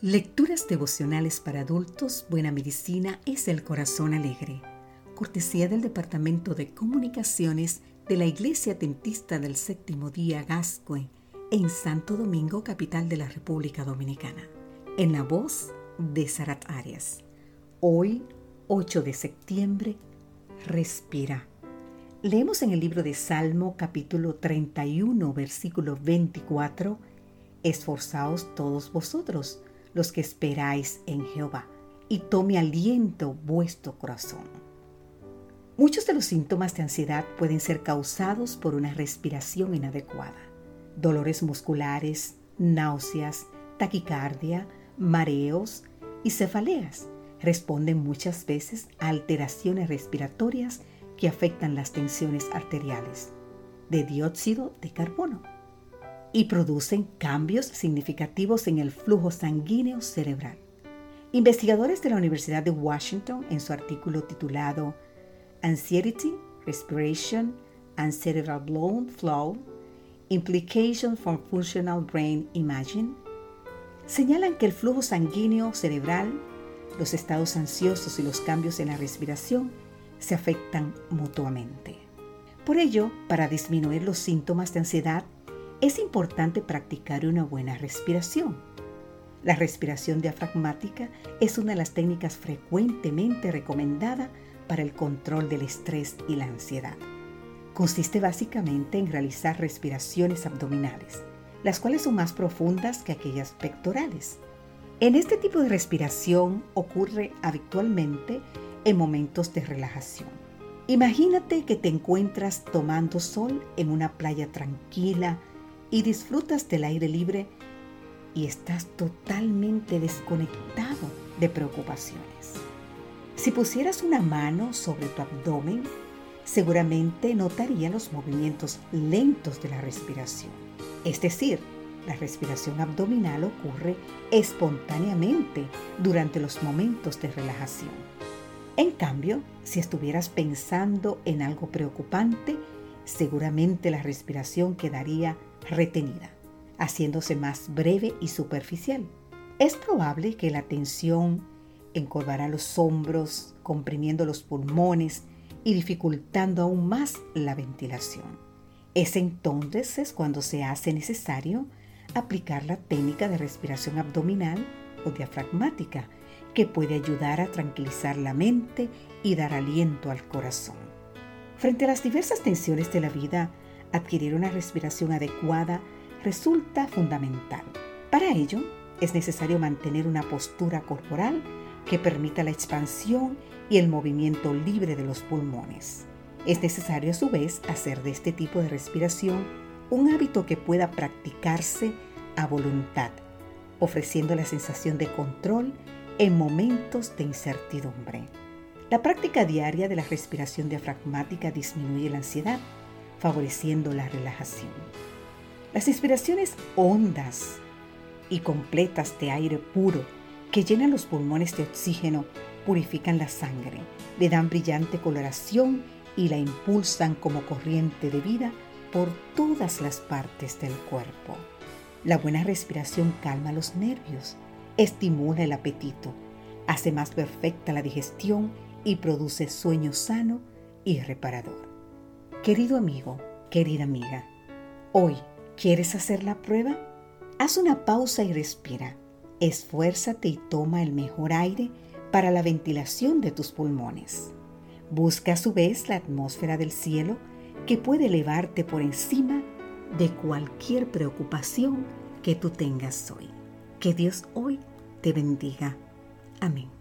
Lecturas devocionales para adultos, Buena Medicina es el Corazón Alegre. Cortesía del Departamento de Comunicaciones de la Iglesia Dentista del Séptimo Día Gascue en Santo Domingo, capital de la República Dominicana. En la voz de Sarat Arias. Hoy, 8 de septiembre, respira. Leemos en el libro de Salmo capítulo 31, versículo 24, Esforzaos todos vosotros, los que esperáis en Jehová, y tome aliento vuestro corazón. Muchos de los síntomas de ansiedad pueden ser causados por una respiración inadecuada. Dolores musculares, náuseas, taquicardia, mareos y cefaleas responden muchas veces a alteraciones respiratorias que afectan las tensiones arteriales de dióxido de carbono y producen cambios significativos en el flujo sanguíneo cerebral. Investigadores de la Universidad de Washington, en su artículo titulado Anxiety, Respiration and Cerebral Blood Flow, Implications for Functional Brain Imaging, señalan que el flujo sanguíneo cerebral, los estados ansiosos y los cambios en la respiración se afectan mutuamente. Por ello, para disminuir los síntomas de ansiedad, es importante practicar una buena respiración. La respiración diafragmática es una de las técnicas frecuentemente recomendada para el control del estrés y la ansiedad. Consiste básicamente en realizar respiraciones abdominales, las cuales son más profundas que aquellas pectorales. En este tipo de respiración ocurre habitualmente en momentos de relajación. Imagínate que te encuentras tomando sol en una playa tranquila y disfrutas del aire libre y estás totalmente desconectado de preocupaciones. Si pusieras una mano sobre tu abdomen, seguramente notaría los movimientos lentos de la respiración. Es decir, la respiración abdominal ocurre espontáneamente durante los momentos de relajación. En cambio, si estuvieras pensando en algo preocupante, seguramente la respiración quedaría retenida, haciéndose más breve y superficial. Es probable que la tensión encorvará los hombros, comprimiendo los pulmones y dificultando aún más la ventilación. Es entonces cuando se hace necesario aplicar la técnica de respiración abdominal o diafragmática, que puede ayudar a tranquilizar la mente y dar aliento al corazón. Frente a las diversas tensiones de la vida, adquirir una respiración adecuada resulta fundamental. Para ello, es necesario mantener una postura corporal que permita la expansión y el movimiento libre de los pulmones. Es necesario a su vez hacer de este tipo de respiración un hábito que pueda practicarse a voluntad, ofreciendo la sensación de control en momentos de incertidumbre. La práctica diaria de la respiración diafragmática disminuye la ansiedad, favoreciendo la relajación. Las inspiraciones hondas y completas de aire puro que llenan los pulmones de oxígeno purifican la sangre, le dan brillante coloración y la impulsan como corriente de vida por todas las partes del cuerpo. La buena respiración calma los nervios, estimula el apetito, hace más perfecta la digestión y produce sueño sano y reparador. Querido amigo, querida amiga, hoy, ¿quieres hacer la prueba? Haz una pausa y respira. Esfuérzate y toma el mejor aire para la ventilación de tus pulmones. Busca a su vez la atmósfera del cielo que puede elevarte por encima de cualquier preocupación que tú tengas hoy. Que Dios hoy te bendiga. Amén.